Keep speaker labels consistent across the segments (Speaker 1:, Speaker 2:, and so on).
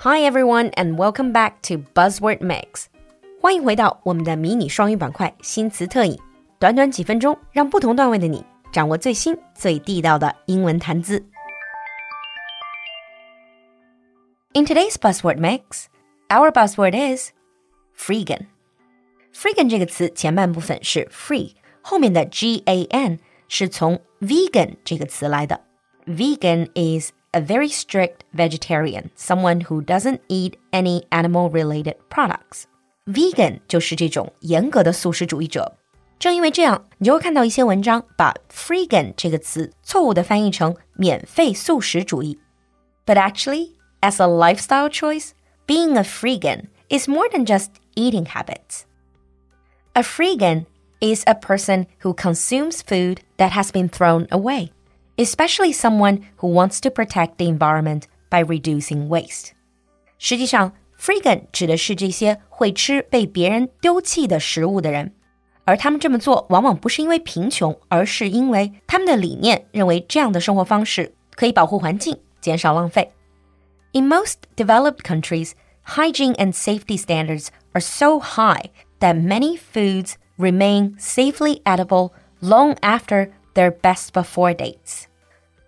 Speaker 1: Hi everyone and welcome back to Buzzword Mix。欢迎回到我们的迷你双语板块新词特饮。短短几分钟，让不同段位的你掌握最新最地道的英文谈资。In today's Buzzword Mix, our buzzword is freegan. Freegan 这个词前半部分是 free，后面的 g a n 是从 vegan 这个词来的。Vegan is a very strict vegetarian, someone who doesn't eat any animal-related products. Vegan 就是这种严格的素食主义者。正因为这样，你就会看到一些文章把 freegan 这个词错误的翻译成免费素食主义。But actually, as a lifestyle choice, being a freegan is more than just eating habits. A freegan is a person who consumes food that has been thrown away especially someone who wants to protect the environment by reducing waste. 实际上，freegan 指的是这些会吃被别人丢弃的食物的人，而他们这么做往往不是因为贫穷，而是因为他们的理念认为这样的生活方式可以保护环境，减少浪费。In most developed countries, hygiene and safety standards are so high that many foods remain safely edible long after their best before dates.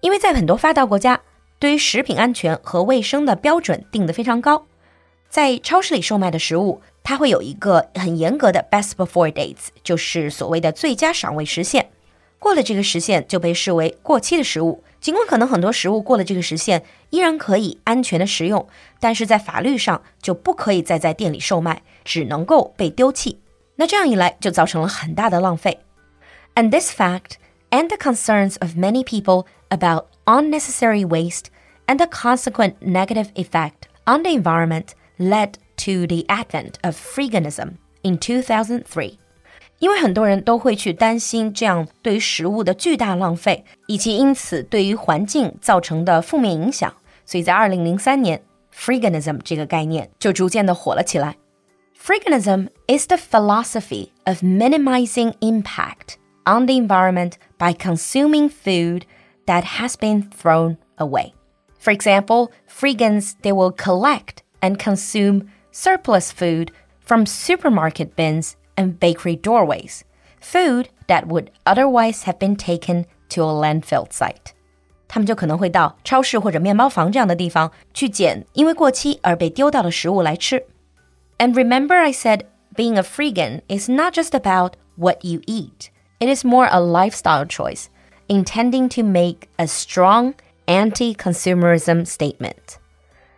Speaker 1: 因为在很多发达国家，对于食品安全和卫生的标准定得非常高，在超市里售卖的食物，它会有一个很严格的 best before dates，就是所谓的最佳赏味时限。过了这个时限就被视为过期的食物。尽管可能很多食物过了这个时限依然可以安全的食用，但是在法律上就不可以再在店里售卖，只能够被丢弃。那这样一来就造成了很大的浪费。And this fact and the concerns of many people about unnecessary waste and the consequent negative effect on the environment led to the advent of freeganism in 2003. 因为很多人都会去担心这样对于食物的巨大浪费，以及因此对于环境造成的负面影响，所以在2003年，freeganism is the philosophy of minimizing impact on the environment by consuming food that has been thrown away. For example, freegans they will collect and consume surplus food from supermarket bins and bakery doorways, food that would otherwise have been taken to a landfill site. 他们就可能会到超市或者面包房这样的地方去捡因为过期而被丢掉的食物来吃。And remember, I said being a freegan is not just about what you eat. It is more a lifestyle choice, intending to make a strong anti-consumerism statement.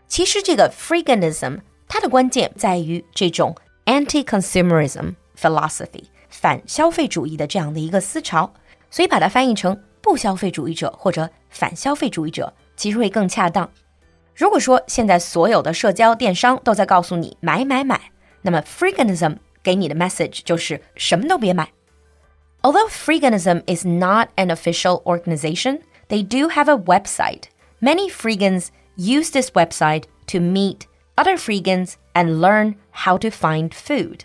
Speaker 1: 其实这个 freeganism 它的关键在于这种 anti-consumerism philosophy 反消费主义的这样的一个思潮，所以把它翻译成不消费主义者或者反消费主义者，其实会更恰当。如果说现在所有的社交电商都在告诉你买买买，那么 freeganism 给你的 message 就是什么都别买。 Although Freeganism is not an official organization, they do have a website. Many Freegans use this website to meet other Freegans and learn how to find food.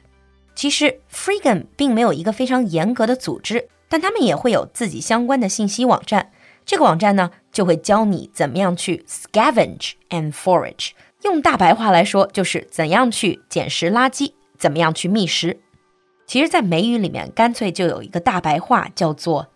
Speaker 1: 其实 Freegan 并没有一个非常严格的组织，但他们也会有自己相关的信息网站。这个网站呢，就会教你怎么样去 scavenge and forage。用大白话来说，就是怎样去捡拾垃圾，怎么样去觅食。 其实，在美语里面，干脆就有一个大白话叫做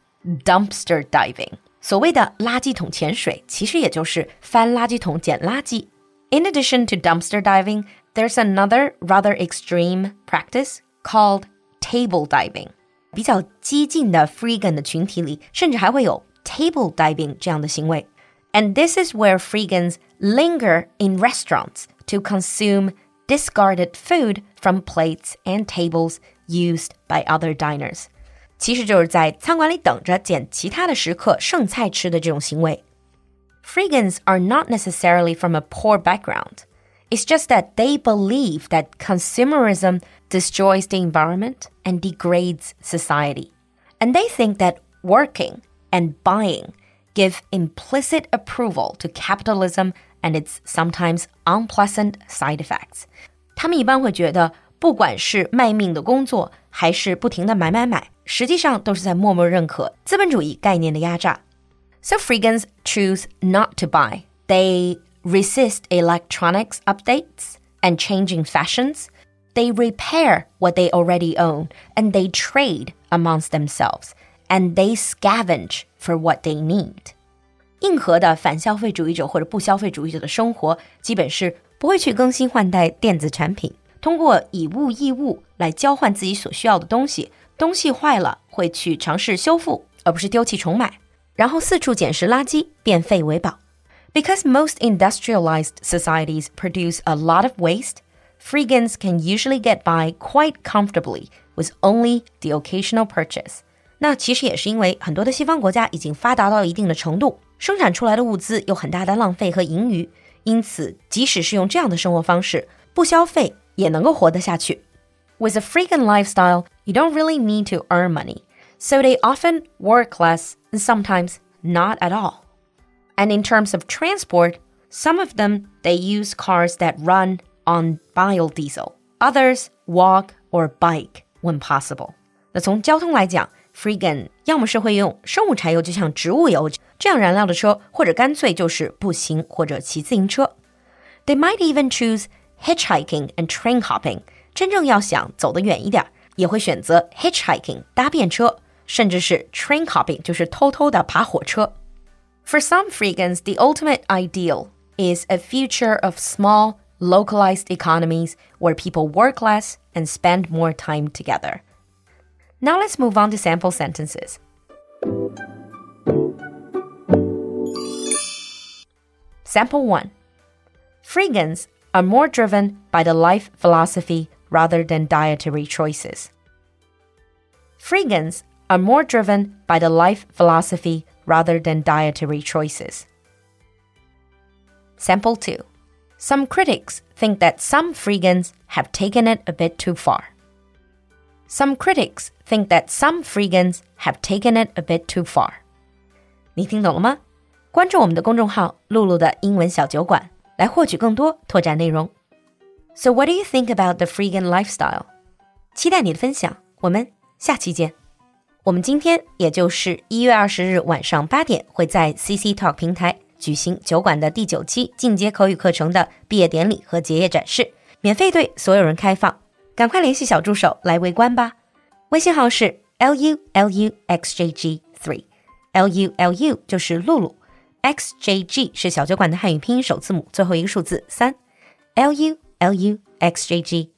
Speaker 1: dumpster diving。所谓的垃圾桶潜水，其实也就是翻垃圾桶捡垃圾。In addition to dumpster diving, there's another rather extreme practice called table diving。比较激进的 freegan 的群体里，甚至还会有 table diving 这样的行为。And this is where freegans linger in restaurants to consume discarded food from plates and tables used by other diners。其实就是在餐馆里等着捡其他的食客剩菜吃的这种行为。Freegans are not necessarily from a poor background. It's just that they believe that consumerism destroys the environment and degrades society. And they think that working and buying give implicit approval to capitalism and its sometimes unpleasant side effects. 他们一般会觉得 不管是卖命的工作，还是不停的买买买，实际上都是在默默认可资本主义概念的压榨。So freegans choose not to buy. They resist electronics updates and changing fashions. They repair what they already own and they trade amongst themselves and they scavenge for what they need. 硬核的反消费主义者或者不消费主义者的生活，基本是不会去更新换代电子产品， 通过以物易物来交换自己所需要的东西。东西坏了会去尝试修复，而不是丢弃重买，然后四处捡拾垃圾，变废为宝。Because most industrialized societies produce a lot of waste, freegans can usually get by quite comfortably with only the occasional purchase. 那其实也是因为很多的西方国家已经发达到一定的程度，生产出来的物资有很大的浪费和盈余，因此即使是用这样的生活方式，不消费也能够活得下去。With a freegan lifestyle, you don't really need to earn money, so they often work less and sometimes not at all. And in terms of transport, some of them they use cars that run on biodiesel, others walk or bike when possible. 那从交通来讲，Freegan 要么是会用生物柴油，就像植物油这样燃料的车，或者干脆就是步行或者骑自行车。They might even choose hitchhiking and train hopping 真正要想走得远一点，也会选择 hitchhiking 搭便车，甚至是 train hopping 就是偷偷的爬火车。For some freegans, the ultimate ideal is a future of small, localized economies where people work less and spend more time together. Now let's move on to sample sentences. Sample 1 Freegans are more driven by the life philosophy rather than dietary choices. Freegans are more driven by the life philosophy rather than dietary choices. Sample 2. Some critics think that some vegans have taken it a bit too far. Some critics think that some vegans have taken it a bit too far. 你听懂了吗？关注我们的公众号“露露的英文小酒馆”。来获取更多拓展内容。so, what do you think about the freegan lifestyle? 期待你的分享，我们下期见。我们今天也就是一月二十日晚上八点，会在 CC Talk 平台举行酒馆的第九期进阶口语课程的毕业典礼和结业展示，免费对所有人开放。赶快联系小助手来围观吧。微信号是 l u l u x j g three，l u l u 就是露露，x j g 是小酒馆的汉语拼音首字母最后一个数字三，l u。L U X J G